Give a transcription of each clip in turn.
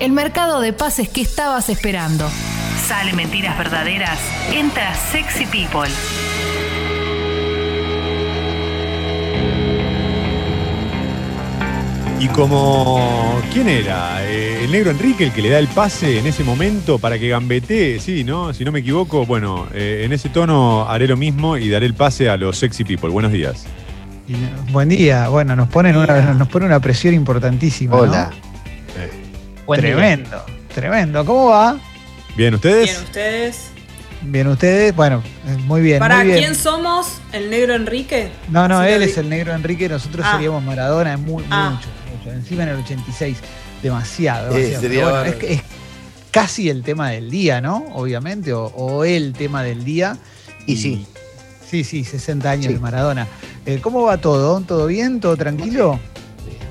El mercado de pases que estabas esperando. Sale mentiras verdaderas. Entra Sexy People. Y como, ¿quién era? Eh, el negro Enrique el que le da el pase en ese momento para que gambetee, sí, ¿no? Si no me equivoco, bueno, eh, en ese tono haré lo mismo y daré el pase a los sexy people. Buenos días. Y, buen día. Bueno, nos ponen una, nos una presión importantísima. ¿no? Día. Tremendo, tremendo. ¿Cómo va? Bien, ¿ustedes? Bien, ustedes. Bien, ustedes. Bueno, eh, muy bien. ¿Para muy bien. quién somos? ¿El negro Enrique? No, no, Sí, él es el negro Enrique, nosotros Ah. seríamos Maradona, es muy, Ah. mucho, mucho. Encima en el 86, demasiado. Sí, demasiado. sería Pero bueno, es, es casi el tema del día, ¿no? Obviamente, o, o el tema del día. Y sí. Sí, sí, 60 años Sí. de Maradona. Eh, ¿Cómo va todo? ¿Todo bien? ¿Todo tranquilo?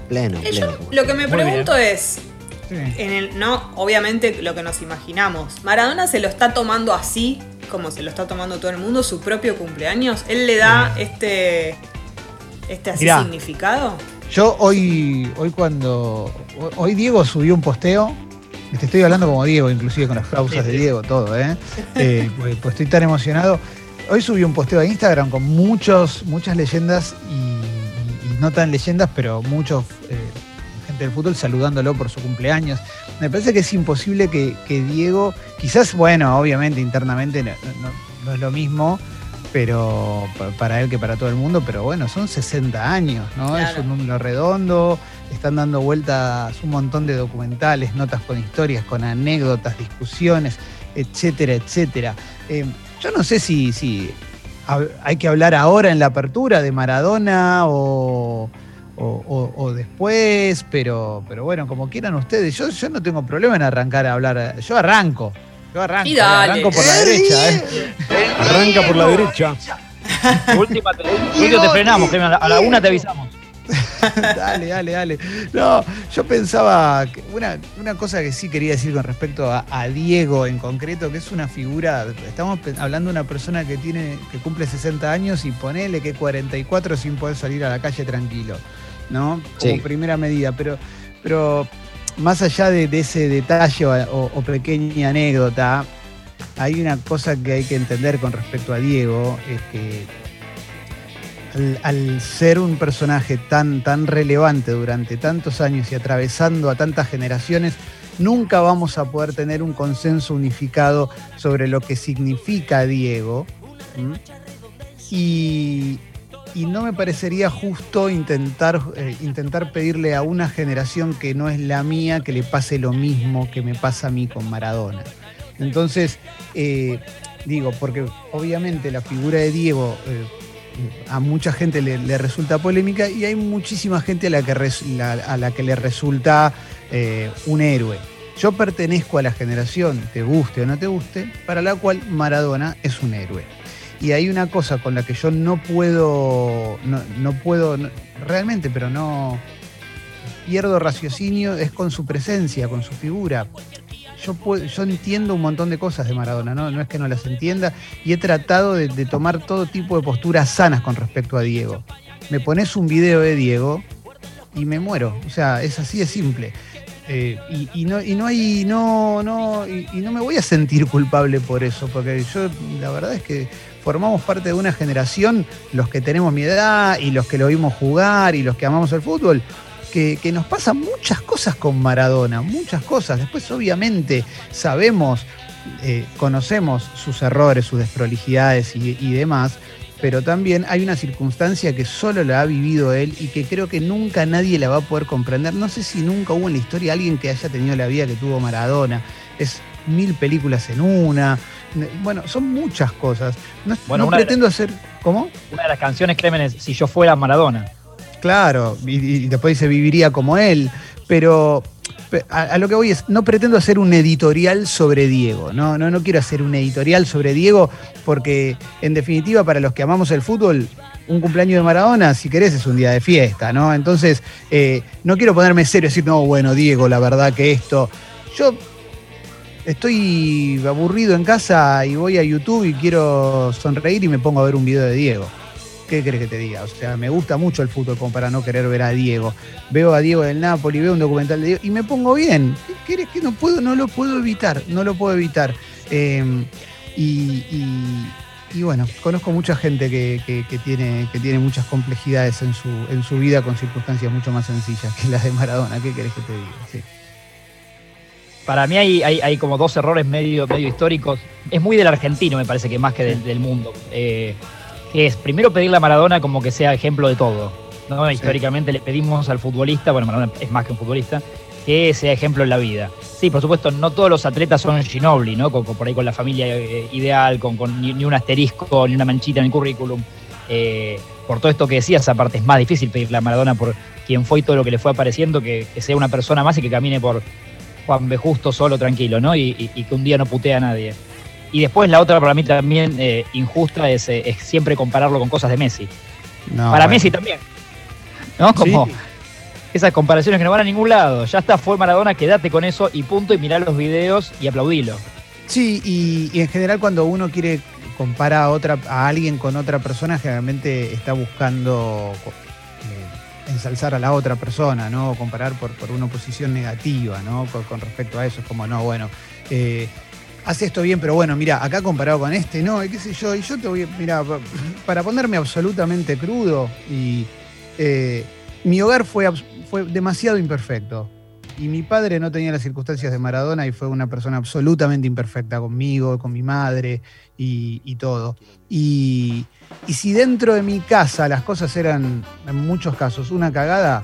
Pleno, Eh, pleno. yo lo que me Muy pregunto es, Sí. en el, no, obviamente lo que nos imaginamos, ¿Maradona se lo está tomando así, como se lo está tomando todo el mundo, su propio cumpleaños? ¿Él le da este, este así Mirá. significado? Yo hoy, hoy cuando. Hoy Diego subió un posteo. Te estoy hablando como Diego, inclusive con las pausas de Diego, todo, ¿eh? Eh, pues, pues estoy tan emocionado. Hoy subió un posteo a Instagram con muchos, muchas leyendas y, y- y no tan leyendas, pero muchos eh, gente del fútbol saludándolo por su cumpleaños. Me parece que es imposible que, que Diego, quizás, bueno, obviamente internamente no, no- no es lo mismo, pero pa- para él que para todo el mundo, pero bueno, son 60 años, ¿no? Es un número redondo, están dando vueltas un montón de documentales, notas con historias, con anécdotas, discusiones, etcétera, etcétera. Eh, yo no sé si, si hay que hablar ahora en la apertura de Maradona o, o- o- o después, pero, pero bueno, como quieran ustedes, yo, yo no tengo problema en arrancar a hablar, yo arranco. Yo arranco, Y eh, dale. arranco por la derecha, ¿eh? Arranca por la derecha. Última, te, último te frenamos, a la- una te avisamos. dale, dale, dale. No, yo pensaba que una, una cosa que sí quería decir con respecto a, a Diego en concreto, que es una figura, estamos hablando de una persona que tiene, que cumple 60 años y ponele que 44 sin poder salir a la calle tranquilo, ¿no? Como Sí. primera medida, pero, pero más allá de, de ese detalle o, pequeña anécdota, hay una cosa que hay que entender con respecto a Diego, es que al, al ser un personaje tan, tan relevante durante tantos años y atravesando a tantas generaciones, nunca vamos a poder tener un consenso unificado sobre lo que significa Diego. Y, y no me parecería justo intentar, eh, intentar pedirle a una generación que no es la mía que le pase lo mismo que me pasa a mí con Maradona. Entonces, eh, digo, porque obviamente la figura de Diego eh, a mucha gente le, resulta polémica y hay muchísima gente a la que, a la que le resulta un héroe. Yo pertenezco a la generación, te guste o no te guste, para la cual Maradona es un héroe. Y hay una cosa con la que yo no puedo, no, puedo, realmente, pero no pierdo raciocinio, es con su presencia, con su figura. Yo, puedo- yo entiendo un montón de cosas de Maradona, ¿no? no es que no las entienda, y he tratado de, de tomar todo tipo de posturas sanas con respecto a Diego. Me pones un video de Diego y me muero, o sea, es así de simple. Eh, y, no, y no hay, no, no, y, no me voy a sentir culpable por eso, porque yo la verdad es que formamos parte de una generación, los que tenemos mi edad y los que lo vimos jugar y los que amamos el fútbol, que, nos pasan muchas cosas con Maradona, muchas cosas. Después obviamente sabemos, eh, conocemos sus errores, sus desprolijidades y demás, pero también hay una circunstancia que solo la ha vivido él y que creo que nunca nadie la va a poder comprender. No sé si nunca hubo en la historia alguien que haya tenido la vida que tuvo Maradona. Es mil películas en una. Bueno, son muchas cosas. No, Bueno, no pretendo hacer... ¿Cómo? Una de las canciones, Clemen, es Si yo fuera Maradona. Claro, y, y después se viviría como él, pero pe- a, lo que voy es, no pretendo hacer un editorial sobre Diego, no, no, no quiero hacer un editorial sobre Diego, porque en definitiva para los que amamos el fútbol, un cumpleaños de Maradona, si querés, es un día de fiesta, ¿no? Entonces, eh, no quiero ponerme serio y decir, no, bueno, Diego, la verdad que esto, yo estoy aburrido en casa y voy a YouTube y quiero sonreír y me pongo a ver un video de Diego. ¿Qué crees que te diga? O sea, me gusta mucho el fútbol para no querer ver a Diego. Veo a Diego del Napoli, veo un documental de Diego y me pongo bien. ¿Qué crees que no puedo? No lo puedo evitar, no lo puedo evitar. Eh, y, bueno, conozco mucha gente que, tiene, que tiene muchas complejidades en su, en su vida con circunstancias mucho más sencillas que las de Maradona. ¿Qué querés que te diga? Para mí hay, hay, como dos errores medio, medio históricos. Es muy del argentino, me parece que más que del, mundo. Eh, es primero pedirle a Maradona como que sea ejemplo de todo. ¿no? Históricamente le pedimos al futbolista, bueno, Maradona es más que un futbolista, que sea ejemplo en la vida. Sí, por supuesto, no todos los atletas son Ginobili, ¿no? Con, con- por ahí con la familia eh, ideal, con, con ni, ni un asterisco, ni una manchita en el currículum. Eh, por todo esto que decías, aparte es más difícil pedirle a Maradona por quien fue y todo lo que le fue apareciendo, que, que sea una persona más y que camine por Juan B. Justo, solo, tranquilo, ¿no? Y, y- y que un día no putea a nadie. Y después la otra para mí también eh, injusta es, eh, es siempre compararlo con cosas de Messi. No, para bueno. Messi también. ¿No? Como Sí. esas comparaciones que no van a ningún lado. Ya está, fue Maradona, quédate con eso y punto, y mirá los videos y aplaudilo. Sí, y, y en general cuando uno quiere comparar a otra a alguien con otra persona, generalmente está buscando eh, ensalzar a la otra persona, ¿no? Comparar por, por una posición negativa, ¿no? Con, con respecto a eso. Es como, no, bueno, eh, hace esto bien, pero bueno, mira, acá comparado con este, no, y qué sé yo, y yo te voy, mira, pa- para ponerme absolutamente crudo, y eh, mi hogar fue, fue demasiado imperfecto. Y mi padre no tenía las circunstancias de Maradona y fue una persona absolutamente imperfecta conmigo, con mi madre y, y todo. Y, y si dentro de mi casa las cosas eran, en muchos casos, una cagada,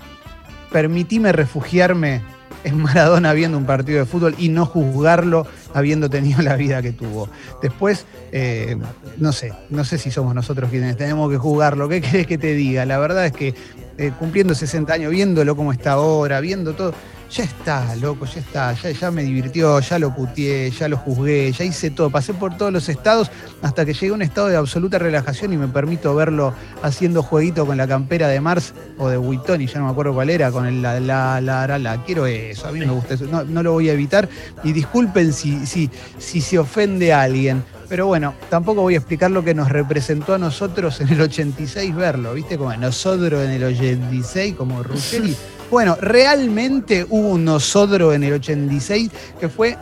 permitíme refugiarme en Maradona viendo un partido de fútbol y no juzgarlo habiendo tenido la vida que tuvo. Después, eh, no sé, no sé si somos nosotros quienes tenemos que juzgarlo. ¿Qué querés que te diga? La verdad es que eh, cumpliendo 60 años, viéndolo como está ahora, viendo todo, ya está, loco, ya está, ya, ya me divirtió, ya lo puteé, ya lo juzgué, ya hice todo, pasé por todos los estados hasta que llegué a un estado de absoluta relajación y me permito verlo haciendo jueguito con la campera de Mars o de Witton, ya no me acuerdo cuál era, con el la, la, la, la, la. quiero eso, a mí me gusta eso, no, no lo voy a evitar y disculpen si, si, si se ofende a alguien. Pero bueno, tampoco voy a explicar lo que nos representó a nosotros en el 86 verlo, ¿viste? Como a nosotros en el 86, como Ruggeri. Bueno, realmente hubo un nosotros en el 86 que fue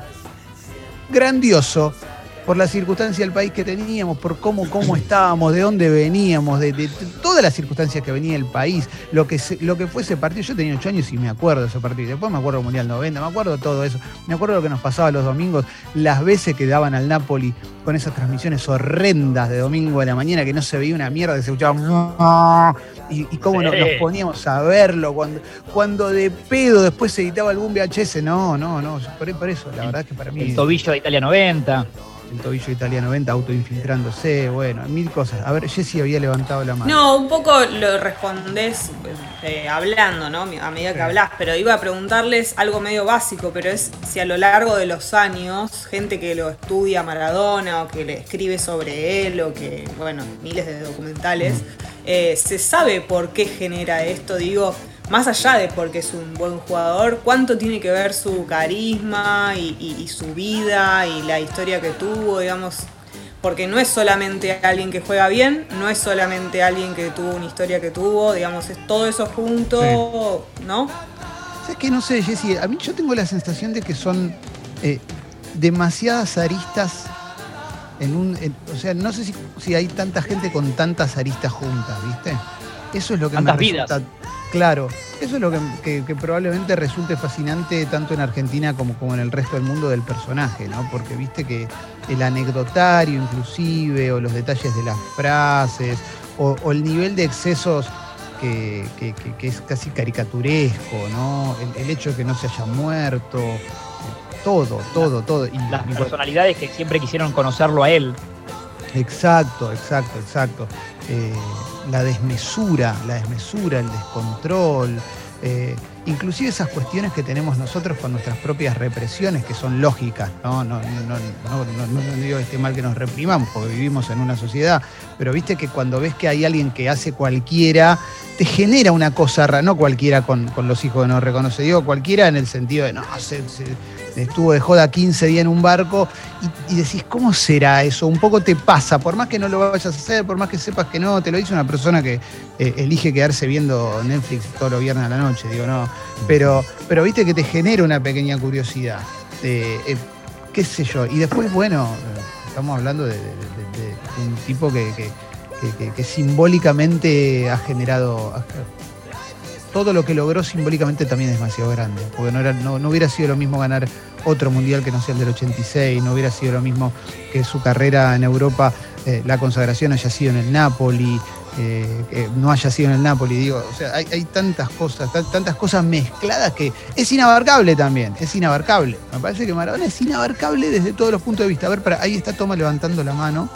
grandioso por la circunstancia del país que teníamos, por cómo, cómo estábamos, de dónde veníamos, de, de- de todas las circunstancias que venía el país, lo que, se- lo que fue ese partido. Yo tenía ocho años y me acuerdo de ese partido. Después me acuerdo del Mundial 90, me acuerdo todo eso. Me acuerdo lo que nos pasaba los domingos, las veces que daban al Napoli con esas transmisiones horrendas de domingo a la mañana que no se veía una mierda, que se escuchaba y, y cómo nos poníamos a verlo cuando, cuando de pedo después se editaba algún VHS. No, no, no. Por, por eso, la verdad es que para mí El tobillo de Italia 90. El tobillo italiano 90 autoinfiltrándose, bueno, mil cosas. A ver, Jessy había levantado la mano. No, un poco lo respondés eh, hablando, ¿no? A medida que hablas, pero iba a preguntarles algo medio básico, pero es si a lo largo de los años, gente que lo estudia Maradona o que le escribe sobre él o que, bueno, miles de documentales, eh, se sabe por qué genera esto, digo, más allá de porque es un buen jugador, cuánto tiene que ver su carisma y, y- y su vida y la historia que tuvo, digamos, porque no es solamente alguien que juega bien, no es solamente alguien que tuvo una historia que tuvo, digamos, es todo eso junto, ¿no? ¿Sabes qué? No sé, Jessy, a mí yo tengo la sensación de que son eh, demasiadas aristas en un... en- o sea, no sé si, si hay tanta gente con tantas aristas juntas, ¿viste? Eso es lo que Tantas me resulta... Claro, eso es lo que, que- que probablemente resulte fascinante tanto en Argentina como, como en el resto del mundo del personaje, ¿no? Porque viste que el anecdotario inclusive, o los detalles de las frases, o, o el nivel de excesos que, que- que- que es casi caricaturesco, ¿no? El, el hecho de que no se haya muerto, eh, todo, todo, todo. Y, Las personalidades que siempre quisieron conocerlo a él. Exacto, exacto, exacto. Eh, la desmesura, la desmesura, el descontrol, eh, inclusive esas cuestiones que tenemos nosotros con nuestras propias represiones, que son lógicas, ¿no? No, no, no, digo que esté mal que nos reprimamos, porque vivimos en una sociedad, pero viste que cuando ves que hay alguien que hace cualquiera, te genera una cosa rara, no cualquiera con, con los hijos que no reconoce, digo cualquiera en el sentido de, no, se, se- estuvo de joda 15 días en un barco y, decís, ¿cómo será eso? Un poco te pasa, por más que no lo vayas a hacer, por más que sepas que no, te lo dice una persona que eh, elige quedarse viendo Netflix todos los viernes a la noche, digo, no. Pero, pero viste que te genera una pequeña curiosidad. eh, eh, qué sé yo. Y después, bueno, estamos hablando de, un tipo que- que simbólicamente ha generado. Todo lo que logró simbólicamente también es demasiado grande. Porque no, era, no, no hubiera sido lo mismo ganar otro mundial que no sea el del 86, no hubiera sido lo mismo que su carrera en Europa, eh, la consagración haya sido en el Napoli, eh, que no haya sido en el Napoli, digo, o sea, hay, tantas cosas, tan- tantas cosas mezcladas que es inabarcable también, es inabarcable. Me parece que Maradona es inabarcable desde todos los puntos de vista. A ver, para, ahí está Toma levantando la mano.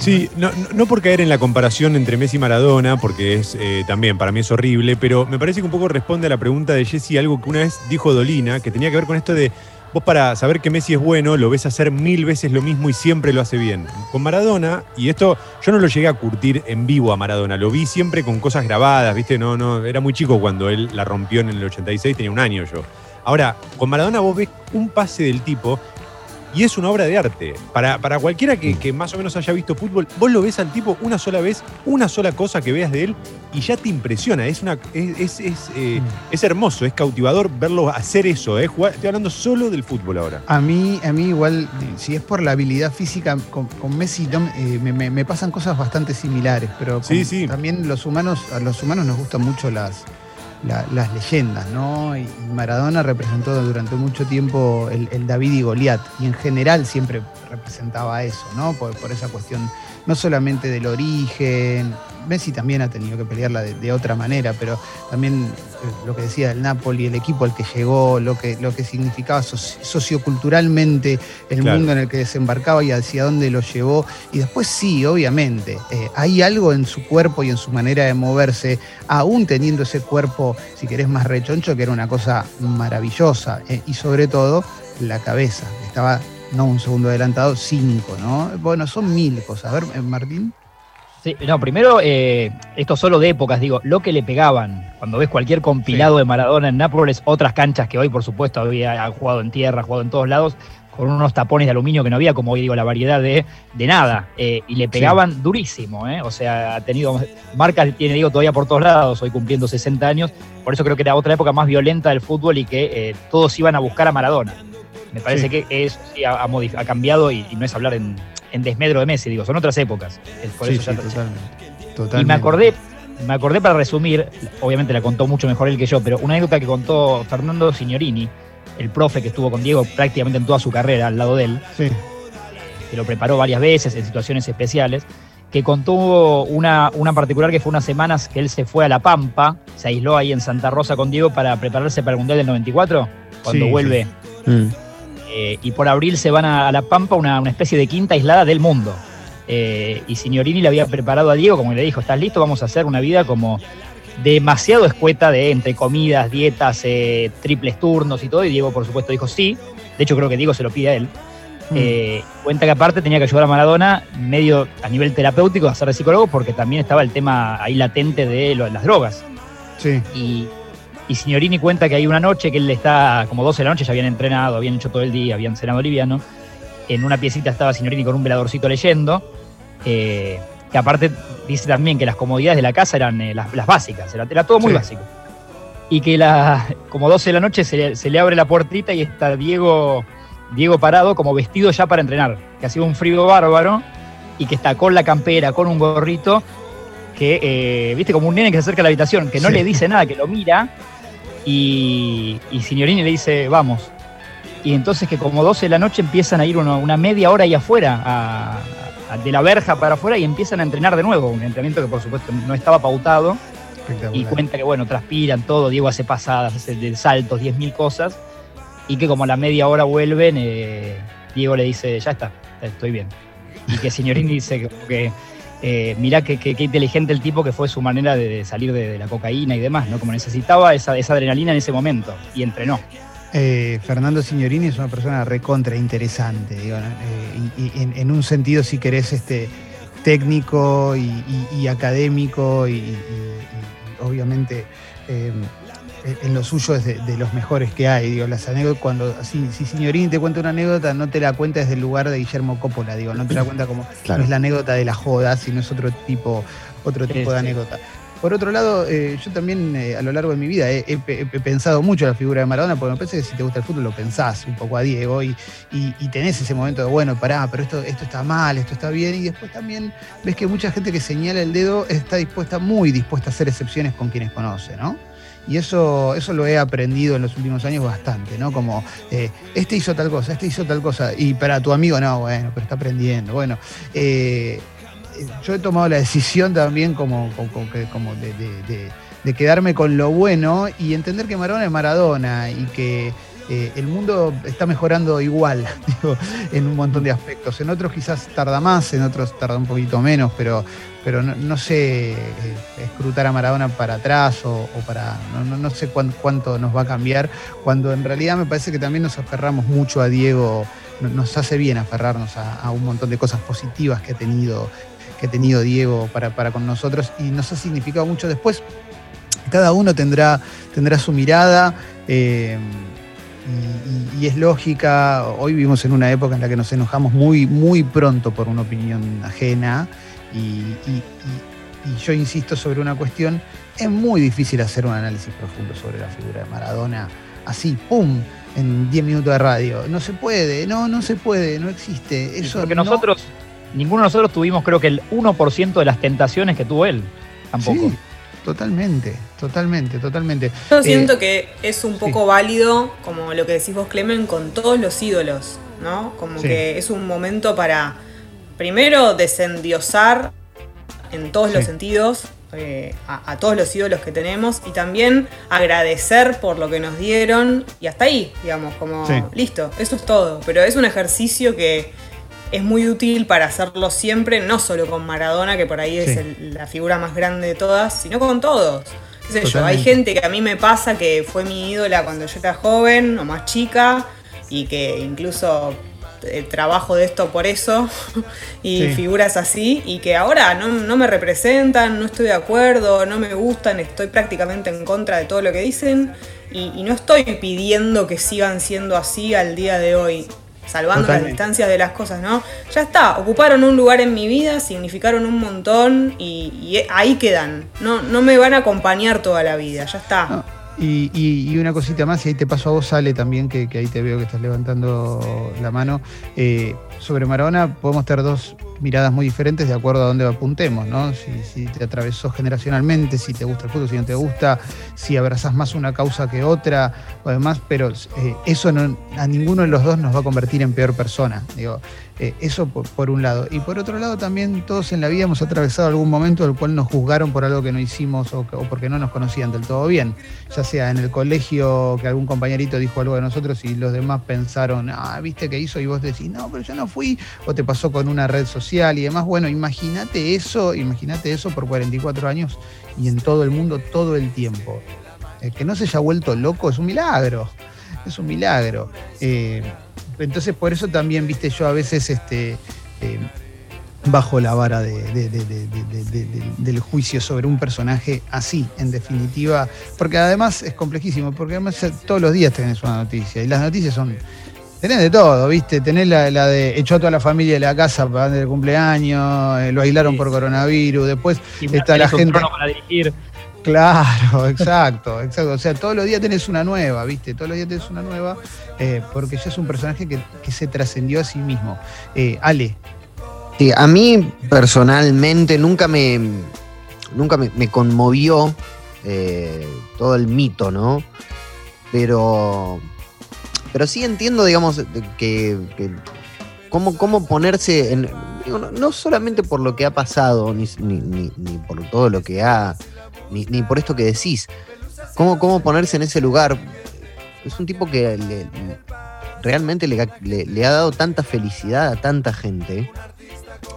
Sí, no, no- por caer en la comparación entre Messi y Maradona, porque es eh, también para mí es horrible, pero me parece que un poco responde a la pregunta de Jesse algo que una vez dijo Dolina, que tenía que ver con esto de vos para saber que Messi es bueno, lo ves hacer mil veces lo mismo y siempre lo hace bien. Con Maradona, y esto yo no lo llegué a curtir en vivo a Maradona, lo vi siempre con cosas grabadas, ¿viste? No, no, era muy chico cuando él la rompió en el 86, tenía un año yo. Ahora, con Maradona vos ves un pase del tipo y es una obra de arte. Para, para cualquiera que, que más o menos haya visto fútbol, vos lo ves al tipo una sola vez, una sola cosa que veas de él y ya te impresiona. Es, una, es, es, es, eh, es hermoso, es cautivador verlo hacer eso. eh, jugar- estoy hablando solo del fútbol ahora. A mí, a mí igual, si es por la habilidad física, con, con Messi no eh, me, me- me pasan cosas bastante similares, pero con- Sí, sí. también los humanos, a los humanos nos gustan mucho las, la- las leyendas, ¿no? Y, Maradona representó durante mucho tiempo el, David y Goliat, y en general siempre representaba eso, ¿no? Por esa cuestión, no solamente del origen, Messi también ha tenido que pelearla de, de otra manera, pero también eh, lo que decía del Napoli, el equipo al que llegó, lo que, lo que significaba soci- socioculturalmente el Claro. mundo en el que desembarcaba y hacia dónde lo llevó. Y después sí, obviamente, eh, hay algo en su cuerpo y en su manera de moverse, aún teniendo ese cuerpo, si querés, más rechoncho, que era una cosa maravillosa. eh, y sobre todo, la cabeza. Estaba, no un segundo adelantado, cinco, ¿no? Bueno, son mil cosas. A ver, Martín. Sí, no, primero, eh, esto solo de épocas, digo, lo que le pegaban. Cuando ves cualquier compilado de Maradona en Nápoles, otras canchas que hoy, por supuesto, había ha jugado en tierra, jugado en todos lados, con unos tapones de aluminio que no había, como hoy digo, la variedad de, de nada. Eh, y le pegaban durísimo, ¿eh? O sea, ha tenido marcas, tiene, digo, todavía por todos lados, hoy cumpliendo 60 años. Por eso creo que era otra época más violenta del fútbol y que eh, todos iban a buscar a Maradona. Me parece Sí. que eso sí ha, ha ha cambiado y, y no es hablar en, en desmedro de Messi, digo, son otras épocas. Por Sí, eso ya sí, te- totalmente. y Totalmente. me acordé, me acordé para resumir, obviamente la contó mucho mejor él que yo, pero una anécdota que contó Fernando Signorini, el profe que estuvo con Diego prácticamente en toda su carrera al lado de él, Sí. que lo preparó varias veces en situaciones especiales, que contó una, una particular que fue unas semanas que él se fue a La Pampa, se aisló ahí en Santa Rosa con Diego para prepararse para el Mundial del 94, cuando Sí, vuelve. Mm. Eh, y por abril se van a, a La Pampa, una, una especie de quinta aislada del mundo. Eh, y Signorini le había preparado a Diego, como le dijo, ¿estás listo? Vamos a hacer una vida como demasiado escueta de entre comidas, dietas, eh, triples turnos y todo. Y Diego, por supuesto, dijo sí. De hecho, creo que Diego se lo pide a él. Mm. Cuenta que aparte tenía que ayudar a Maradona medio a nivel terapéutico a ser de psicólogo porque también estaba el tema ahí latente de lo- las drogas. Sí. Y, y Signorini cuenta que hay una noche que él está, como 12 de la noche, ya habían entrenado, habían hecho todo el día, habían cenado liviano. En una piecita estaba Signorini con un veladorcito leyendo. eh, que aparte dice también que las comodidades de la casa eran eh, las, las básicas, era, era todo muy Sí. básico. Y que la, como 12 de la noche se le, se le abre la puertita y está Diego, Diego parado como vestido ya para entrenar, que ha sido un frío bárbaro y que está con la campera, con un gorrito, que, eh, viste, como un nene que se acerca a la habitación, que no Sí. le dice nada, que lo mira y, y Signorini le dice, vamos. Y entonces que como 12 de la noche empiezan a ir uno- una media hora ahí afuera, a- a- de la verja para afuera y empiezan a entrenar de nuevo, un entrenamiento que por supuesto no estaba pautado y cuenta que bueno, transpiran todo, Diego hace pasadas, hace saltos, 10.000 cosas y que como a la media hora vuelven, eh, Diego le dice, ya está, estoy bien. Y que Signorini dice que, que, eh, mirá qué inteligente el tipo que fue su manera de, salir de, la cocaína y demás, ¿no? Como necesitaba esa, adrenalina en ese momento y entrenó. Eh, Fernando Signorini es una persona recontra interesante, digo, ¿no? Eh, en, un sentido, si querés, este, técnico y, académico y obviamente eh, en lo suyo es de, de los mejores que hay. Digo, las anécdotas, cuando si, si Signorini te cuenta una anécdota, no te la cuenta desde el lugar de Guillermo Coppola, digo, no te la cuenta como Claro. no es la anécdota de la joda, sino es otro tipo, otro tipo de anécdota. Por otro lado, eh, yo también eh, a lo largo de mi vida he, he- he pensado mucho en la figura de Maradona, porque me parece que si te gusta el fútbol lo pensás un poco a Diego y, y- y tenés ese momento de, bueno, pará, pero esto, esto está mal, esto está bien, y después también ves que mucha gente que señala el dedo está dispuesta, muy dispuesta a hacer excepciones con quienes conoce, ¿no? Y eso, eso lo he aprendido en los últimos años bastante, ¿no? Como, eh, este hizo tal cosa, este hizo tal cosa, y para tu amigo, no, bueno, pero está aprendiendo. Bueno, eh, eh, yo he tomado la decisión también como, como, como de, de- de- de quedarme con lo bueno y entender que Maradona es Maradona y que eh, el mundo está mejorando igual, digo, en un montón de aspectos. En otros quizás tarda más, en otros tarda un poquito menos, pero, pero no, sé eh, escrutar a Maradona para atrás o, para. No, no- sé cuán- cuánto nos va a cambiar, cuando en realidad me parece que también nos aferramos mucho a Diego, no- nos hace bien aferrarnos a, a un montón de cosas positivas que ha tenido, que ha tenido Diego para, para con nosotros y nos ha significado mucho después. Cada uno tendrá, tendrá su mirada. eh, y, y- es lógica, hoy vivimos en una época en la que nos enojamos muy, muy pronto por una opinión ajena y, y- y- y yo insisto sobre una cuestión, es muy difícil hacer un análisis profundo sobre la figura de Maradona, así, ¡pum!, en 10 minutos de radio. No se puede, no, no se puede, no existe. Eso Porque no- nosotros, ninguno de nosotros tuvimos creo que el 1% de las tentaciones que tuvo él. Tampoco. Sí, totalmente, totalmente, totalmente. Yo Eh, siento que es un sí. poco válido, como lo que decís vos, Clemen, con todos los ídolos, ¿no? Como Sí. que es un momento para, primero, desendiosar en todos los sentidos eh, a, a todos los ídolos que tenemos y también agradecer por lo que nos dieron y hasta ahí, digamos, como listo, eso es todo. Pero es un ejercicio que es muy útil para hacerlo siempre, no solo con Maradona, que por ahí es Sí. el- la figura más grande de todas, sino con todos. Sé yo, hay gente que a mí me pasa que fue mi ídola cuando yo era joven o más chica y que incluso eh, trabajo de esto por eso y Sí. figuras así y que ahora no, no me representan, no estoy de acuerdo, no me gustan, estoy prácticamente en contra de todo lo que dicen y, y no estoy pidiendo que sigan siendo así al día de hoy. Salvando las distancias de las cosas, ¿no? Ya está, ocuparon un lugar en mi vida, significaron un montón y, y ahí quedan. No, no me van a acompañar toda la vida, ya está. No, Y, y- y una cosita más, y ahí te paso a vos, Ale, también, que, que ahí te veo que estás levantando la mano. Eh, sobre Maradona podemos tener dos miradas muy diferentes de acuerdo a dónde apuntemos, ¿no? Si, te atravesó generacionalmente, si te gusta el fútbol, si no te gusta, si abrazás más una causa que otra, o demás, pero eh, eso no- a ninguno de los dos nos va a convertir en peor persona. Digo, eh, eso por, por un lado. Y por otro lado, también todos en la vida hemos atravesado algún momento en el cual nos juzgaron por algo que no hicimos o, o porque no nos conocían del todo bien. Ya sea en el colegio que algún compañerito dijo algo de nosotros y los demás pensaron, ah, viste que hizo y vos decís, no, pero yo no fui, o te pasó con una red social y demás. Bueno, imagínate eso, imagínate eso por 44 años y en todo el mundo todo el tiempo. Eh, que no se haya vuelto loco es un milagro, es un milagro. Eh, entonces por eso también, viste, yo a veces este, eh, bajo la vara del juicio sobre un personaje así, en definitiva, porque además es complejísimo, porque además eh, todos los días tenés una noticia y las noticias son Tenés de todo, ¿viste? Tenés la, la de echó a toda la familia de la casa para el cumpleaños, eh, lo aislaron Sí, por coronavirus, después Y está la gente- trono para dirigir. Claro, exacto, exacto. O sea, todos los días tenés una nueva, ¿viste? Todos los días tenés una nueva, eh, porque ya es un personaje que, que se trascendió a sí mismo. Eh, Ale, Sí, a mí personalmente nunca me, nunca me, me conmovió eh, todo el mito, ¿no? Pero, pero sí entiendo, digamos, que, cómo, cómo ponerse en, no, no solamente por lo que ha pasado, ni, ni- ni- ni por todo lo que ha, ni, ni por esto que decís, cómo, cómo ponerse en ese lugar. Es un tipo que le- realmente le- le ha dado tanta felicidad a tanta gente.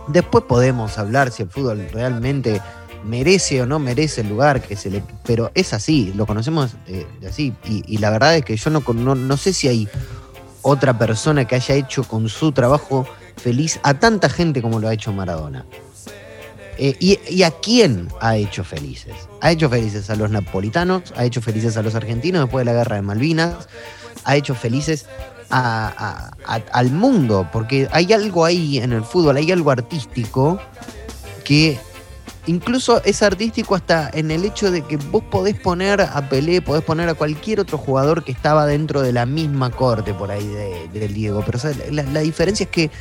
Después podemos hablar si el fútbol realmente merece o no merece el lugar que se le. Pero es así, lo conocemos de así. Y, la verdad es que yo no, no, no sé si hay otra persona que haya hecho con su trabajo feliz a tanta gente como lo ha hecho Maradona. Eh, y, a quién ha hecho felices? Ha hecho felices a los napolitanos, ha hecho felices a los argentinos después de la guerra de Malvinas, ha hecho felices a- al mundo, porque hay algo ahí en el fútbol, hay algo artístico que incluso es artístico hasta en el hecho de que vos podés poner a Pelé, podés poner a cualquier otro jugador que estaba dentro de la misma corte por ahí de- del Diego. Pero la, la diferencia es que,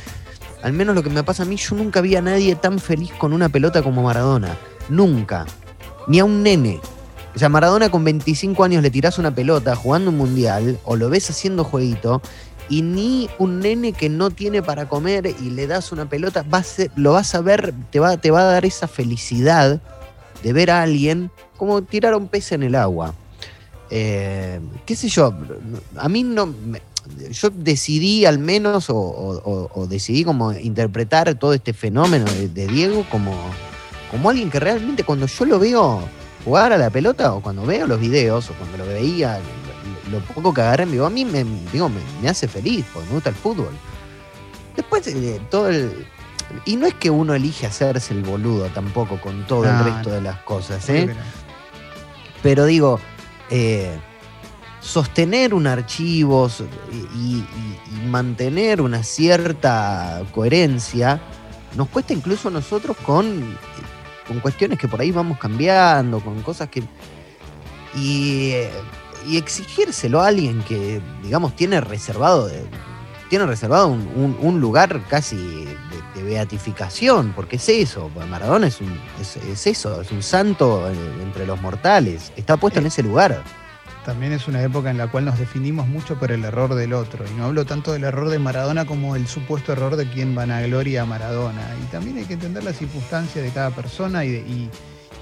al menos lo que me pasa a mí, yo nunca vi a nadie tan feliz con una pelota como Maradona. Nunca. Ni a un nene. O sea, Maradona con 25 años le tirás una pelota jugando un mundial o lo ves haciendo jueguito y ni un nene que no tiene para comer y le das una pelota, va a ser- lo vas a ver, te va, te va a dar esa felicidad de ver a alguien como tirar a un pez en el agua. Eh, ¿Qué sé yo? A mí no. me- yo decidí al menos, o, o- o- decidí como interpretar todo este fenómeno de, de Diego como, como alguien que realmente cuando yo lo veo jugar a la pelota, o cuando veo los videos, o cuando lo veía, lo, poco que agarré en vivo, a mí me, digo, me, me hace feliz, porque me gusta el fútbol. Después, eh, todo el. Y no es que uno elige hacerse el boludo tampoco con todo No, el resto no. de las cosas, ¿eh? Pero digo, eh, sostener un archivo y- y mantener una cierta coherencia nos cuesta incluso a nosotros con, con cuestiones que por ahí vamos cambiando, con cosas que... Y, eh, y exigírselo a alguien que, digamos, tiene reservado, de- tiene reservado un, un- un lugar casi de, de beatificación, porque es eso, Maradona es, un, es, es eso, es un santo eh, entre los mortales, está puesto en Eh, ese lugar. También es una época en la cual nos definimos mucho por el error del otro. Y no hablo tanto del error de Maradona como el supuesto error de quien vanagloria a Maradona. Y también hay que entender las circunstancias de cada persona y de, y-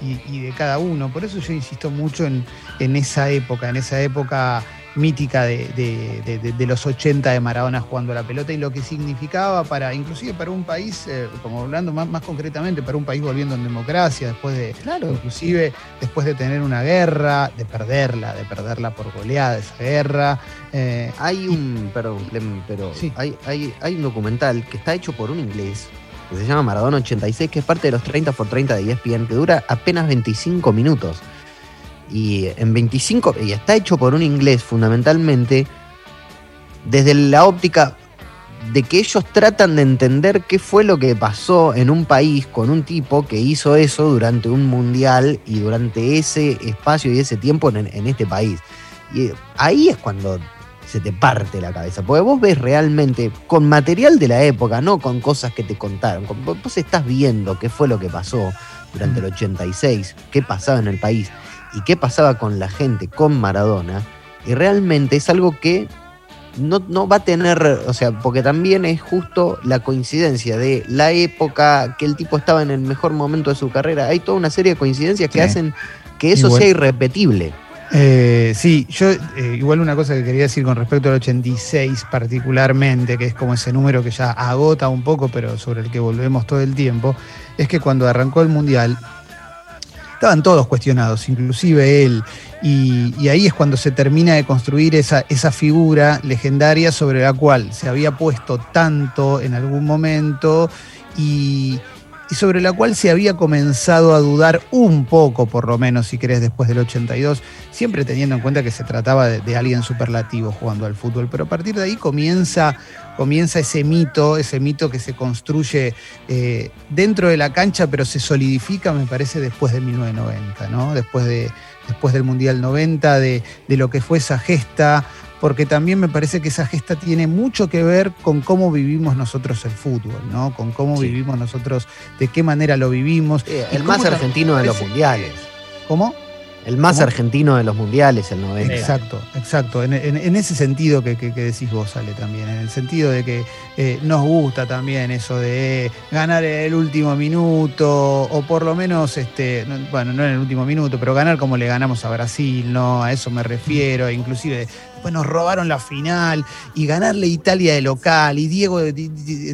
y- y de cada uno. Por eso yo insisto mucho en, en esa época, en esa época mítica de, de- de- de- de los 80 de Maradona jugando la pelota y lo que significaba para, inclusive para un país, eh, como hablando más, más concretamente, para un país volviendo en democracia, después de, Claro. inclusive después de tener una guerra, de perderla, de perderla por goleada esa guerra. eh, Hay un, perdón, Clem, pero Sí. hay, hay, hay un documental que está hecho por un inglés que se llama Maradona 86, que es parte de los 30 por 30 de ESPN, que dura apenas 25 minutos. Y en 25, y está hecho por un inglés fundamentalmente desde la óptica de que ellos tratan de entender qué fue lo que pasó en un país con un tipo que hizo eso durante un mundial y durante ese espacio y ese tiempo en, en este país. Y ahí es cuando se te parte la cabeza, porque vos ves realmente con material de la época, no con cosas que te contaron, con- vos estás viendo qué fue lo que pasó durante el 86, qué pasaba en el país y qué pasaba con la gente, con Maradona, y realmente es algo que no, no va a tener, o sea, porque también es justo la coincidencia de la época que el tipo estaba en el mejor momento de su carrera. Hay toda una serie de coincidencias que Sí. hacen que eso Igual. sea irrepetible. Eh, sí, yo eh, igual una cosa que quería decir con respecto al 86 particularmente, que es como ese número que ya agota un poco, pero sobre el que volvemos todo el tiempo, es que cuando arrancó el Mundial, estaban todos cuestionados, inclusive él, y, ahí es cuando se termina de construir esa, esa figura legendaria sobre la cual se había puesto tanto en algún momento y, y sobre la cual se había comenzado a dudar un poco, por lo menos, si querés, después del 82, siempre teniendo en cuenta que se trataba de, alguien superlativo jugando al fútbol, pero a partir de ahí comienza, comienza ese mito, ese mito que se construye eh, dentro de la cancha, pero se solidifica, me parece, después de 1990, ¿no? Después, de, después del Mundial 90, de, de lo que fue esa gesta, porque también me parece que esa gesta tiene mucho que ver con cómo vivimos nosotros el fútbol, ¿no? Con cómo Sí. vivimos nosotros, de qué manera lo vivimos. El más argentino de los mundiales. ¿Cómo? El más ¿Cómo? argentino de los mundiales, el 90. Exacto, exacto. En, en- en ese sentido que, que- que decís vos, Ale, también. En el sentido de que eh, nos gusta también eso de ganar en el último minuto, o por lo menos, este, no- bueno, no en el último minuto, pero ganar como le ganamos a Brasil, ¿no? A eso me refiero. e Inclusive después nos robaron la final y ganarle Italia de local y Diego en,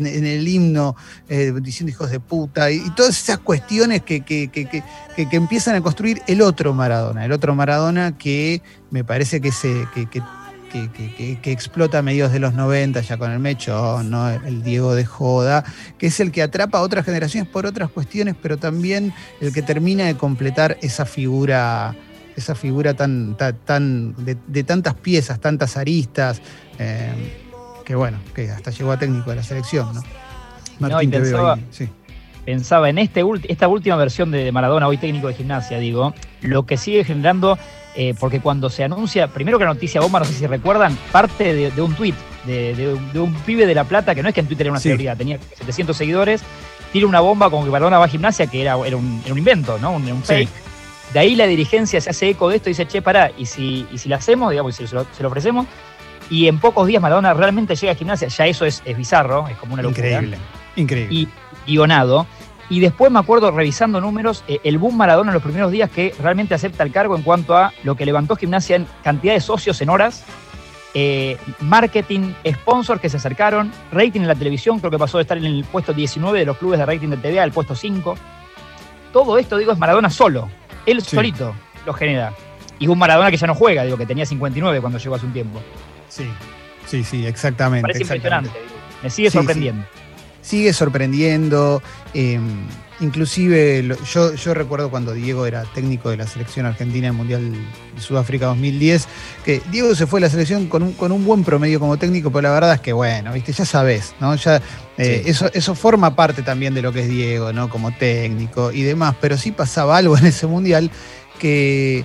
en el himno eh, diciendo hijos de puta y, y todas esas cuestiones que, que- que- que- que- que empiezan a construir el otro Maradona, el otro Maradona que me parece que, se, que, que que, que- explota a mediados de los 90 ya con el Mechón, ¿no? el Diego de Joda, que es el que atrapa a otras generaciones por otras cuestiones, pero también el que termina de completar esa figura, esa figura tan, tan, tan- de, de tantas piezas, tantas aristas, eh, que bueno, que hasta llegó a técnico de la selección, ¿no? No, y pensaba- sí. Pensaba en este esta última versión de Maradona, hoy técnico de gimnasia, digo, lo que sigue generando, eh, porque cuando se anuncia, primero que la noticia bomba, no sé si recuerdan, parte de, de un tuit de, de un- de un pibe de La Plata, que no es que en Twitter era una Sí. celebridad, tenía 700 seguidores, tira una bomba como que Maradona va a gimnasia, que era, era, un, era un invento, ¿no? Un, un Sí. fake. De ahí la dirigencia se hace eco de esto y dice, che, pará, y si, y si la hacemos, digamos, y si se lo, se lo ofrecemos, y en pocos días Maradona realmente llega a gimnasia, ya eso es, es bizarro, es como una locura Increíble, increíble. y guionado. Y después me acuerdo revisando números, eh, el boom Maradona en los primeros días que realmente acepta el cargo en cuanto a lo que levantó gimnasia en cantidad de socios en horas, eh, marketing, sponsors que se acercaron, rating en la televisión, creo que pasó de estar en el puesto 19 de los clubes de rating de TVA al puesto 5. Todo esto, digo, es Maradona solo. Él Sí. solito lo genera. Y un Maradona que ya no juega, digo, que tenía 59 cuando llegó hace un tiempo. Sí, sí, sí, exactamente. Parece exactamente. impresionante. digo. Me sigue Sí, sí. Sigue sorprendiendo. eh, inclusive lo- yo, yo recuerdo cuando Diego era técnico de la selección argentina en Mundial de Sudáfrica 2010, que Diego se fue a la selección con un, con un buen promedio como técnico, pero la verdad es que bueno, viste, ya sabes, ¿no? Ya, eh, Sí. eso, eso forma parte también de lo que es Diego, ¿no? Como técnico y demás, pero sí pasaba algo en ese Mundial que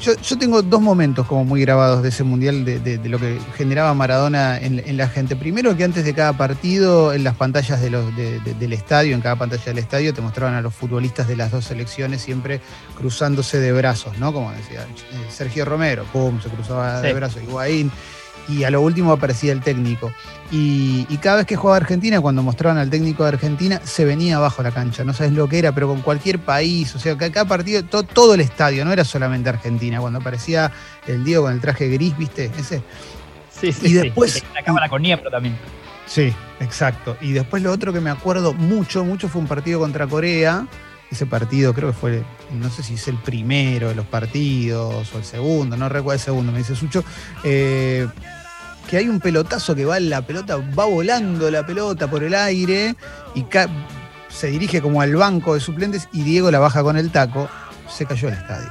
yo, yo tengo dos momentos como muy grabados de ese mundial, de, de- de lo que generaba Maradona en, en la gente. Primero que antes de cada partido, en las pantallas de los- de- de- del estadio, en cada pantalla del estadio, te mostraban a los futbolistas de las dos selecciones siempre cruzándose de brazos, ¿no? Como decía eh, Sergio Romero, pum, se cruzaba de Sí. brazos, Higuaín. Y a lo último aparecía el técnico. Y, y cada vez que jugaba Argentina, cuando mostraban al técnico de Argentina, se venía abajo la cancha. No sabes lo que era, pero con cualquier país. O sea, ca- cada partido, to- todo el estadio, no era solamente Argentina. Cuando aparecía el Diego con el traje gris, ¿viste? Ese. Sí, sí, Y sí. después- La cámara con Niembro también. Sí, exacto. Y después lo otro que me acuerdo mucho, mucho fue un partido contra Corea. Ese partido creo que fue, no sé si es el primero de los partidos o el segundo, no recuerdo el segundo, me dice Sucho. eh, que hay un pelotazo que va, la pelota va volando la pelota por el aire y se dirige como al banco de suplentes y Diego la baja con el taco, se cayó el estadio.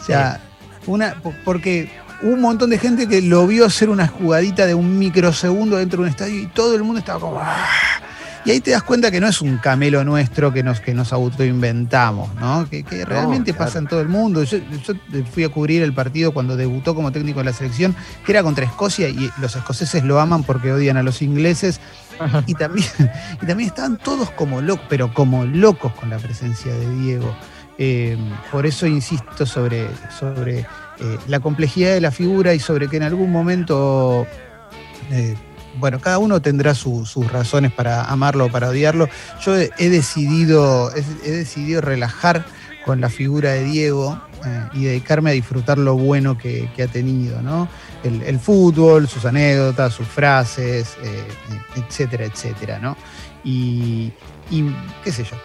O sea, una, po- porque hubo un montón de gente que lo vio hacer una jugadita de un microsegundo dentro de un estadio y todo el mundo estaba como. "Ah". Y ahí te das cuenta que no es un camelo nuestro que nos, que nos autoinventamos, ¿no? Que, que realmente claro. pasa en todo el mundo. Yo, yo fui a cubrir el partido cuando debutó como técnico de la selección, que era contra Escocia, y los escoceses lo aman porque odian a los ingleses. Y también, y también estaban todos como locos, pero como locos con la presencia de Diego. Eh, por eso insisto sobre, sobre eh, la complejidad de la figura y sobre que en algún momento, eh, bueno, cada uno tendrá su- sus razones para amarlo o para odiarlo. Yo he, decidido, he, decidido relajar con la figura de Diego eh, y dedicarme a disfrutar lo bueno que, ha tenido, ¿no? El, fútbol, sus anécdotas, sus frases, eh, etcétera, etcétera, ¿no? Y, qué sé yo.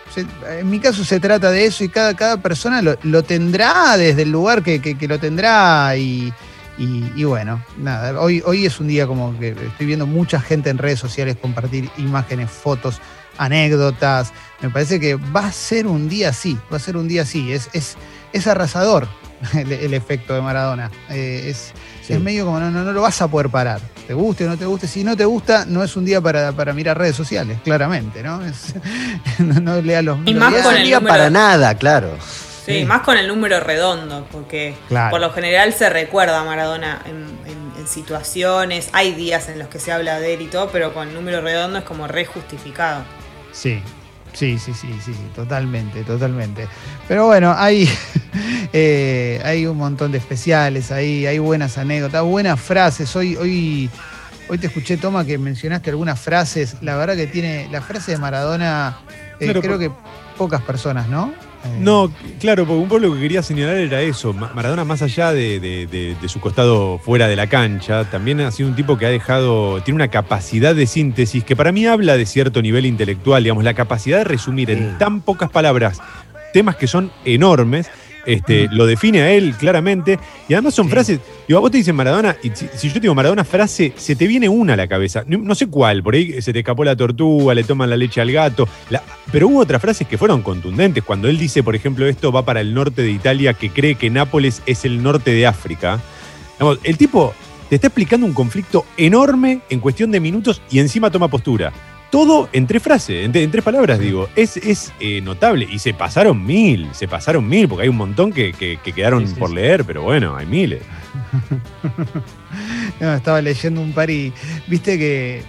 En mi caso se trata de eso y cada, cada persona lo, lo tendrá desde el lugar que, que- que lo tendrá y, y- y bueno, nada, hoy, hoy es un día como que estoy viendo mucha gente en redes sociales compartir imágenes, fotos, anécdotas. Me parece que va a ser un día así, va a ser un día así. Es, es, es arrasador el, el efecto de Maradona. Eh, es, Sí. es medio como no, no, no lo vas a poder parar. Te guste o no te guste. Si no te gusta, no es un día para, para mirar redes sociales, claramente, ¿no? Es- no, no lea los. Y más el sería número- para nada, claro. Sí, Sí. más con el número redondo, porque Claro. por lo general se recuerda a Maradona en, en- en situaciones, hay días en los que se habla de él y todo, pero con el número redondo es como re justificado. Sí, sí, sí, sí, sí, sí, totalmente, totalmente. Pero bueno, hay, eh, hay un montón de especiales, ahí, hay buenas anécdotas, buenas frases. Hoy, hoy, hoy te escuché, Toma, que mencionaste algunas frases. La verdad que tiene, la frase de Maradona, eh, Claro, creo que pocas personas, ¿no? Eh, No, claro, porque un poco lo que quería señalar era eso. Ma- Maradona, más allá de, de- de- de su costado fuera de la cancha, también ha sido un tipo que ha dejado, tiene una capacidad de síntesis que para mí habla de cierto nivel intelectual, digamos, la capacidad de resumir en tan pocas palabras temas que son enormes este, lo define a él claramente. Y además son frases. Digo, a vos te dicen Maradona, y si, si yo te digo Maradona frase, se te viene una a la cabeza. No, no sé cuál, por ahí se te escapó la tortuga, le toman la leche al gato. la- pero hubo otras frases que fueron contundentes. Cuando él dice, por ejemplo, esto va para el norte de Italia, que cree que Nápoles es el norte de África. Digamos, el tipo te está explicando un conflicto enorme en cuestión de minutos y encima toma postura. Todo en tres frases, en, en tres palabras, digo. Es, es eh, notable. Y se pasaron mil, se pasaron mil, porque hay un montón que, que- que quedaron Sí, sí, por sí. leer, pero bueno, hay miles. No, estaba leyendo un par y viste que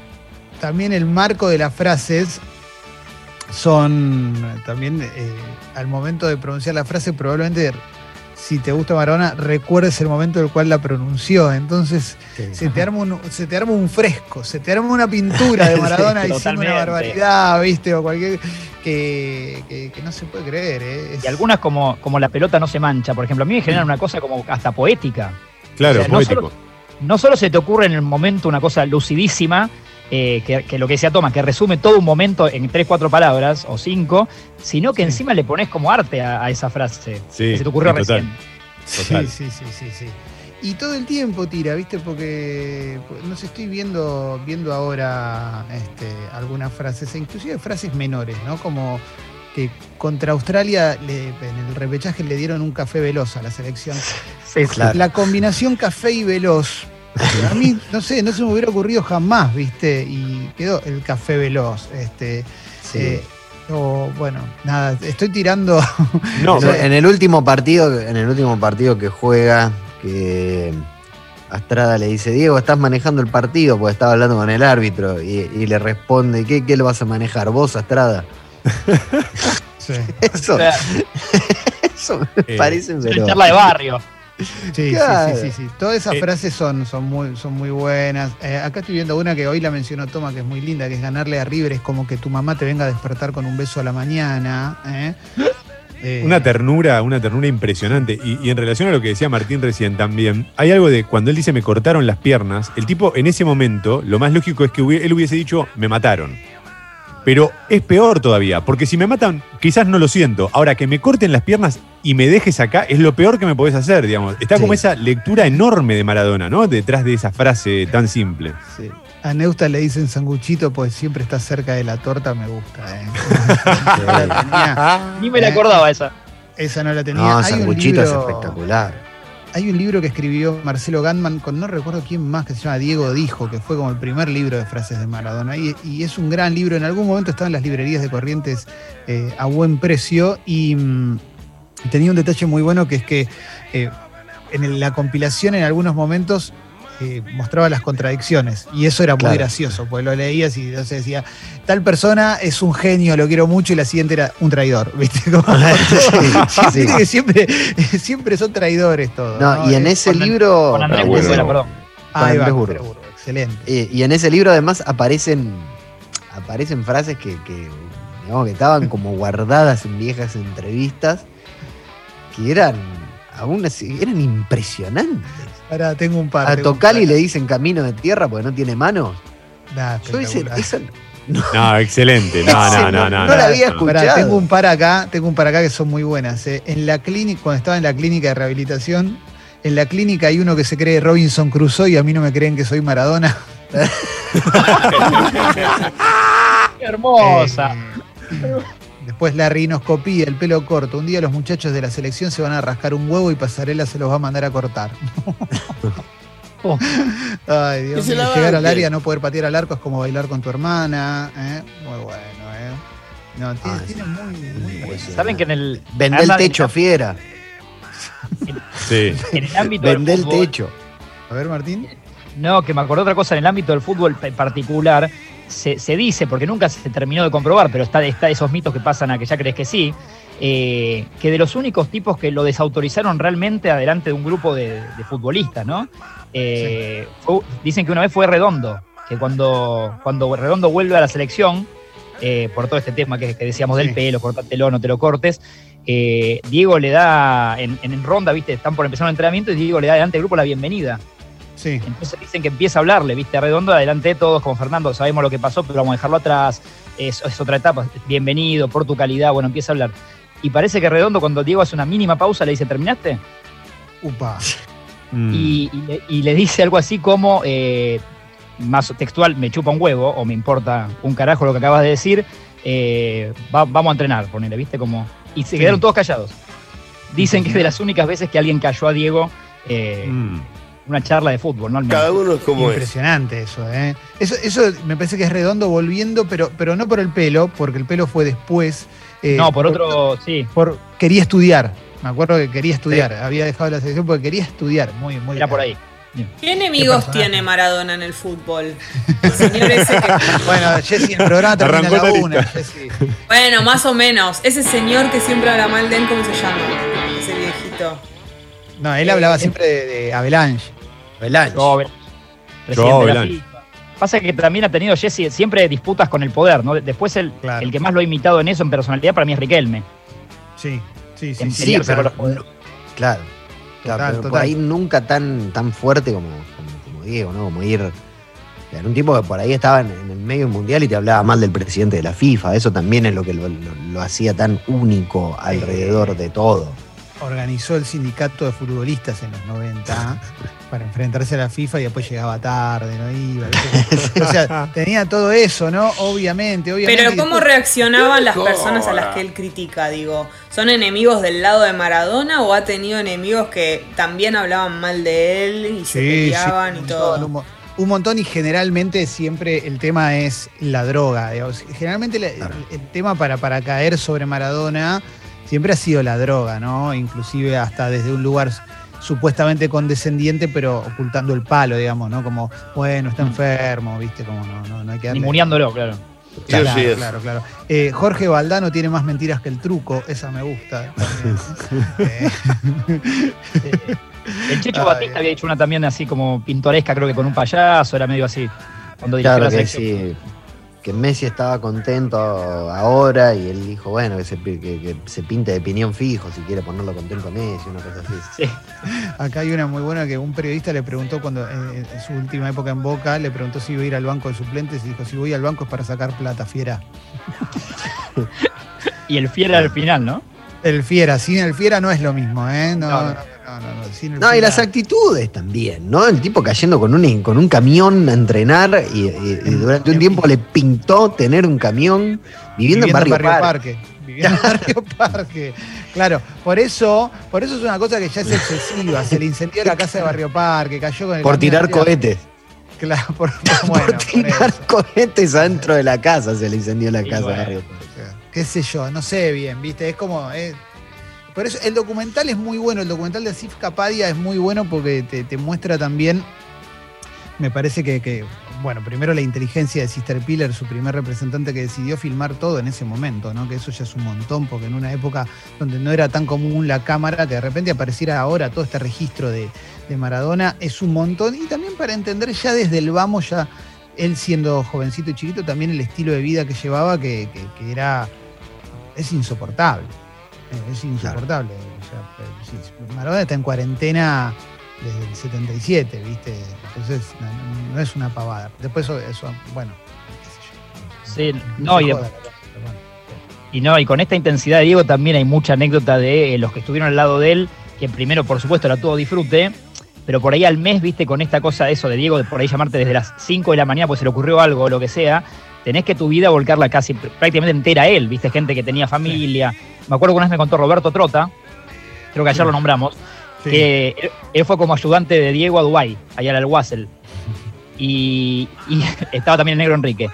también el marco de las frases son también eh, al momento de pronunciar la frase probablemente si te gusta Maradona recuerdes el momento en el cual la pronunció entonces se te arma un, se te arma un fresco se te arma una pintura de Maradona Sí, diciendo una barbaridad viste o cualquier que, que- que no se puede creer ¿eh? Es- Y algunas como, como la pelota no se mancha, por ejemplo, a mí me generan una cosa como hasta poética. Claro, O sea, no poético. solo- No solo se te ocurre en el momento una cosa lucidísima, eh, que, que lo que decía Toma, que resume todo un momento en tres, cuatro palabras o cinco, sino que Sí. encima le pones como arte a, a esa frase Sí, que se te ocurrió recién. Total. Sí, sí, sí, sí, sí. Y todo el tiempo tira, ¿viste? Porque, pues, no sé, estoy viendo, viendo ahora este, algunas frases, e inclusive frases menores, ¿no? Como que contra Australia le- en el repechaje le dieron un café veloz a la selección. Sí, sí. Claro. La combinación café y veloz, a mí, no sé, no se me hubiera ocurrido jamás, ¿viste? Y quedó el café veloz. Este, Sí. eh, o, bueno, nada, estoy tirando... No, en el último partido, en el último partido que juega, que Astrada le dice, Diego, estás manejando el partido, porque estaba hablando con el árbitro, y, y le responde, ¿qué, ¿qué lo vas a manejar? ¿Vos, Astrada? Sí. Eso, O sea, eso me Eh, parece una pero- charla de barrio. Sí, Claro. sí, sí, sí, sí. Todas esas Eh, frases son, son, muy, son muy buenas. Eh, acá estoy viendo una que hoy la mencionó Toma, que es muy linda, que es ganarle a River, es como que tu mamá te venga a despertar con un beso a la mañana. ¿eh? Eh, Una ternura, una ternura impresionante. Y, y en relación a lo que decía Martín recién también, hay algo de cuando él dice me cortaron las piernas, el tipo en ese momento, lo más lógico es que hubi- él hubiese dicho me mataron. Pero es peor todavía, porque si me matan, quizás no lo siento. Ahora, que me corten las piernas y me dejes acá es lo peor que me podés hacer, digamos. Está como esa lectura enorme de Maradona, ¿no? Detrás de esa frase tan simple. sí. A Neusta le dicen sanguchito, pues siempre está cerca de la torta, me gusta. ¿eh? Ni me la acordaba esa. Esa no la tenía. No, Hay un Sanguchito es espectacular. Hay un libro que escribió Marcelo Gantman con no recuerdo quién más, que se llama Diego Dijo, que fue como el primer libro de frases de Maradona. Y, es un gran libro. En algún momento estaba en las librerías de Corrientes eh, a buen precio y, mm, tenía un detalle muy bueno que es que eh, en la compilación en algunos momentos eh, mostraba las contradicciones y eso era muy Claro. gracioso, porque lo leías y entonces decía, tal persona es un genio, lo quiero mucho y la siguiente era un traidor, ¿viste? Como- Sí, sí. Viste que siempre, siempre son traidores todos. No, y en Eh, ese con- libro. Con Andrés Ah. Burguera, perdón. Andrés Burgos, Excelente. Eh, y en ese libro además aparecen aparecen frases que, que, digamos, que estaban como guardadas en viejas entrevistas que eran aún así, eran impresionantes. Ahora tengo un par. A Tocali le dicen camino de tierra porque no tiene manos. Nah, Yo No, excelente. No, no, no, no. no la había escuchado. Pará, tengo un par acá, tengo un par acá que son muy buenas. eh. En la clínica, cuando estaba en la clínica de rehabilitación, en la clínica hay uno que se cree Robinson Crusoe y a mí no me creen que soy Maradona. Qué hermosa. Eh, después la rinoscopía, el pelo corto. Un día los muchachos de la selección se van a rascar un huevo y Pasarela se los va a mandar a cortar. Oh. Ay, Dios mío. Llegar al área, no poder patear al arco es como bailar con tu hermana. ¿eh? Muy bueno, ¿eh? No, tiene, Ah, tiene muy, muy bueno. Saben que en el, Vendé el techo, fiera. Sí. en el ámbito del Vendé el fútbol, techo. A ver, Martín. No, que me acordé otra cosa en el ámbito del fútbol en particular. Se, se dice, porque nunca se terminó de comprobar, pero está, está esos mitos que pasan a que ya crees que sí, eh, que de los únicos tipos que lo desautorizaron realmente adelante de un grupo de, de futbolistas, ¿no? Eh, fue- dicen que una vez fue Redondo, que cuando, cuando Redondo vuelve a la selección, eh, por todo este tema que, que decíamos del pelo, cortátelo, no te lo cortes, Diego le da, en, en ronda, viste, están por empezar un entrenamiento y Diego le da delante del grupo la bienvenida. Sí. Entonces dicen que empieza a hablarle, viste, redondo, adelante de todos con Fernando, sabemos lo que pasó, pero vamos a dejarlo atrás, es, es otra etapa, bienvenido, por tu calidad, bueno, empieza a hablar. y parece que Redondo cuando Diego hace una mínima pausa le dice, ¿terminaste? Upa. Mm. Y, y le, y le dice algo así como, eh, más textual, me chupa un huevo o me importa un carajo lo que acabas de decir, eh, va- vamos a entrenar, ponele, ¿viste? Como, y se Sí. quedaron todos callados. Dicen que es de las únicas veces que alguien cayó a Diego eh, Mm. Una charla de fútbol, ¿no? Al menos. Cada uno es como es. Impresionante eso, ¿eh? Eso, eso me parece que es redondo volviendo, pero, pero no por el pelo, porque el pelo fue después. eh, no, por otro, sí, por- quería estudiar. Me acuerdo que quería estudiar. Había dejado la selección porque quería estudiar. Muy, muy era por ahí. ¿Qué enemigos tiene Maradona en el fútbol? El señor ese que. Bueno, Jessy, el programa termina Arrancó la una. Jessy. Bueno, más o menos. Ese señor que siempre habla mal de él, ¿cómo se llama? Ese viejito. No, él hablaba siempre de, de Avalanche. Avalanche. Joao Bel- presidente Joao de la Belange. FIFA. Pasa que también ha tenido Jesse siempre disputas con el poder, ¿no? Después el, Claro. el que más lo ha imitado en eso, en personalidad, para mí es Riquelme. Sí, sí, sí. Sí. Pero- con los poderes. Claro. Claro, Total, pero por ahí nunca tan, tan fuerte como, como, como Diego, ¿no? Como ir. Era un tipo que por ahí estaba en, en el medio mundial y te hablaba mal del presidente de la FIFA. Eso también es lo que lo, lo- lo hacía tan único alrededor de todo. Organizó el sindicato de futbolistas en los 90 para enfrentarse a la FIFA y después llegaba tarde, no iba. O sea, tenía todo eso, ¿no? Obviamente, obviamente. Pero ¿cómo después- reaccionaban las personas a las que él critica? Digo, ¿son enemigos del lado de Maradona o ha tenido enemigos que también hablaban mal de él y se peleaban sí, y todo? Un, mo- un montón y generalmente siempre el tema es la droga. digamos. Generalmente Claro. el, el tema para, para caer sobre Maradona siempre ha sido la droga, ¿no? Inclusive hasta desde un lugar supuestamente condescendiente, pero ocultando el palo, digamos, ¿no? Como, bueno, está enfermo, ¿viste? Como no, no, no hay que darle... Ninguneándolo, claro. Claro, sí claro, claro. Eh, Jorge Valdano tiene más mentiras que el truco, esa me gusta. Eh, El Checho Ay, Batista había hecho una también así como pintoresca, creo que con un payaso, era medio así. Cuando dirigió Claro la que sí. Que Messi estaba contento ahora y él dijo, bueno, que se, pi- que, que se pinte de opinión fijo si quiere ponerlo contento a Messi, una cosa así. Sí. Acá hay una muy buena que un periodista le preguntó cuando en su última época en Boca, le preguntó si iba a ir al banco de suplentes y dijo, si voy al banco es para sacar plata, fiera. Y el fiel al final, ¿no? El fiera, sin el fiera no es lo mismo, ¿eh? No, No, no, no. no, no, no, sin el No, y las actitudes también, ¿no? El tipo cayendo con un, con un camión a entrenar y, y- y durante un tiempo le pintó tener un camión viviendo, en Barrio, Parque. Viviendo en Barrio Parque. Claro, por eso, por eso es una cosa que ya es excesiva. Se le incendió la casa de Barrio Parque, cayó con el Por camión tirar cohetes. Claro, por, bueno, por por tirar cohetes adentro de la casa se le incendió la Y casa. bueno. Barrio Parque. qué sé yo, no sé bien, ¿viste? Es como. eh, por eso el documental es muy bueno, el documental de Asif Kapadia es muy bueno porque te, muestra también, me parece que, bueno, primero la inteligencia de Sister Piller, su primer representante que decidió filmar todo en ese momento, ¿no? Que eso ya es un montón, porque en una época donde no era tan común la cámara, que de repente apareciera ahora todo este registro de, Maradona, es un montón. Y también para entender ya desde el vamos, ya él siendo jovencito y chiquito, también el estilo de vida que llevaba, que era. es insoportable. Es insoportable. O sea, eh, Maradona está en cuarentena desde el 77, ¿viste? Entonces, no, es una pavada. Después, eso, eso, bueno, qué sé yo. Sí, no, se y, de- joda, pero bueno. y no, y con esta intensidad de Diego también hay mucha anécdota de eh, los que estuvieron al lado de él, que primero, por supuesto, era todo disfrute, pero por ahí al mes, viste, con esta cosa de eso de Diego, de por ahí llamarte desde las 5 de la mañana, pues se le ocurrió algo o lo que sea, tenés que tu vida volcarla casi prácticamente entera a él, viste, gente que tenía familia. Me acuerdo que una vez me contó Roberto Trota, creo que ayer lo nombramos, Sí. que él, él fue como ayudante de Diego a Dubái, allá al Wassel. Y, y estaba también el negro Enrique.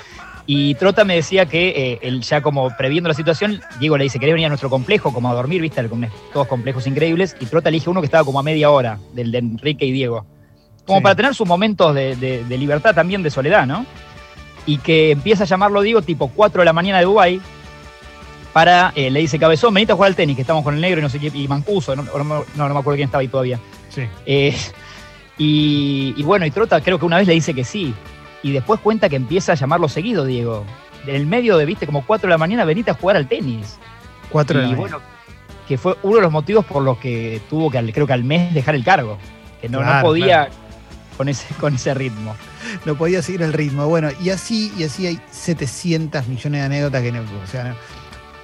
Y Trota me decía que eh, él ya como previendo la situación, Diego le dice, ¿querés venir a nuestro complejo como a dormir? ¿Viste? Todos complejos increíbles. Y Trota elige uno que estaba como a media hora, del de Enrique y Diego. Como Sí. para tener sus momentos de, de- de libertad también, de soledad, ¿no? Y que empieza a llamarlo Diego tipo 4 de la mañana de Dubái para, eh, le dice, Cabezón, venite a jugar al tenis, que estamos con el negro y no sé qué, y Mancuso, no, no, me acuerdo quién estaba ahí todavía. Sí. Eh, y, y bueno, y Trota creo que una vez le dice que sí. Y después cuenta que empieza a llamarlo seguido, Diego. En el medio de, viste, como 4 de la mañana, venite a jugar al tenis. Cuatro de la y mañana. bueno, que fue uno de los motivos por los que tuvo que, creo que al mes, dejar el cargo. Que no, no Claro, podía con, ese, con ese ritmo. no podía seguir el ritmo. Bueno, y así, y así hay 700 millones de anécdotas que no, o sea, no-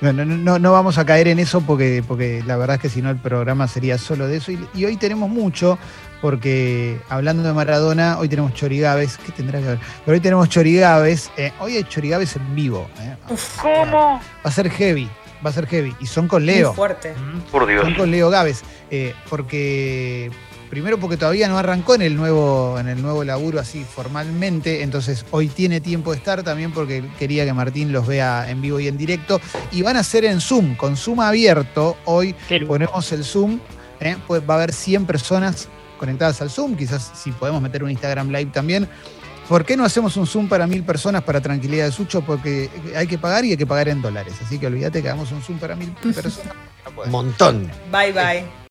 No, no, no, no vamos a caer en eso porque, porque la verdad es que si no el programa sería solo de eso. Y, y hoy tenemos mucho, porque hablando de Maradona, hoy tenemos Chorigaves. ¿Qué tendrá que ver? Pero hoy tenemos Chorigaves. eh, hoy hay Chorigaves en vivo. eh. ¿Cómo? Va a ser heavy, va a ser heavy. Y son con Leo. Muy fuerte. Por Dios. Son con Leo Gávez. eh, porque. Primero porque todavía no arrancó en el nuevo, en el nuevo laburo así formalmente, entonces hoy tiene tiempo de estar también porque quería que Martín los vea en vivo y en directo. Y van a ser en Zoom, con Zoom abierto. Hoy ponemos el Zoom, ¿eh? pues va a haber 100 personas conectadas al Zoom, quizás si podemos meter un Instagram Live también. ¿Por qué no hacemos un Zoom para mil personas para tranquilidad de Sucho? Porque hay que pagar y hay que pagar en dólares. Así que olvídate que hagamos un Zoom para mil personas. Un montón. Bye bye.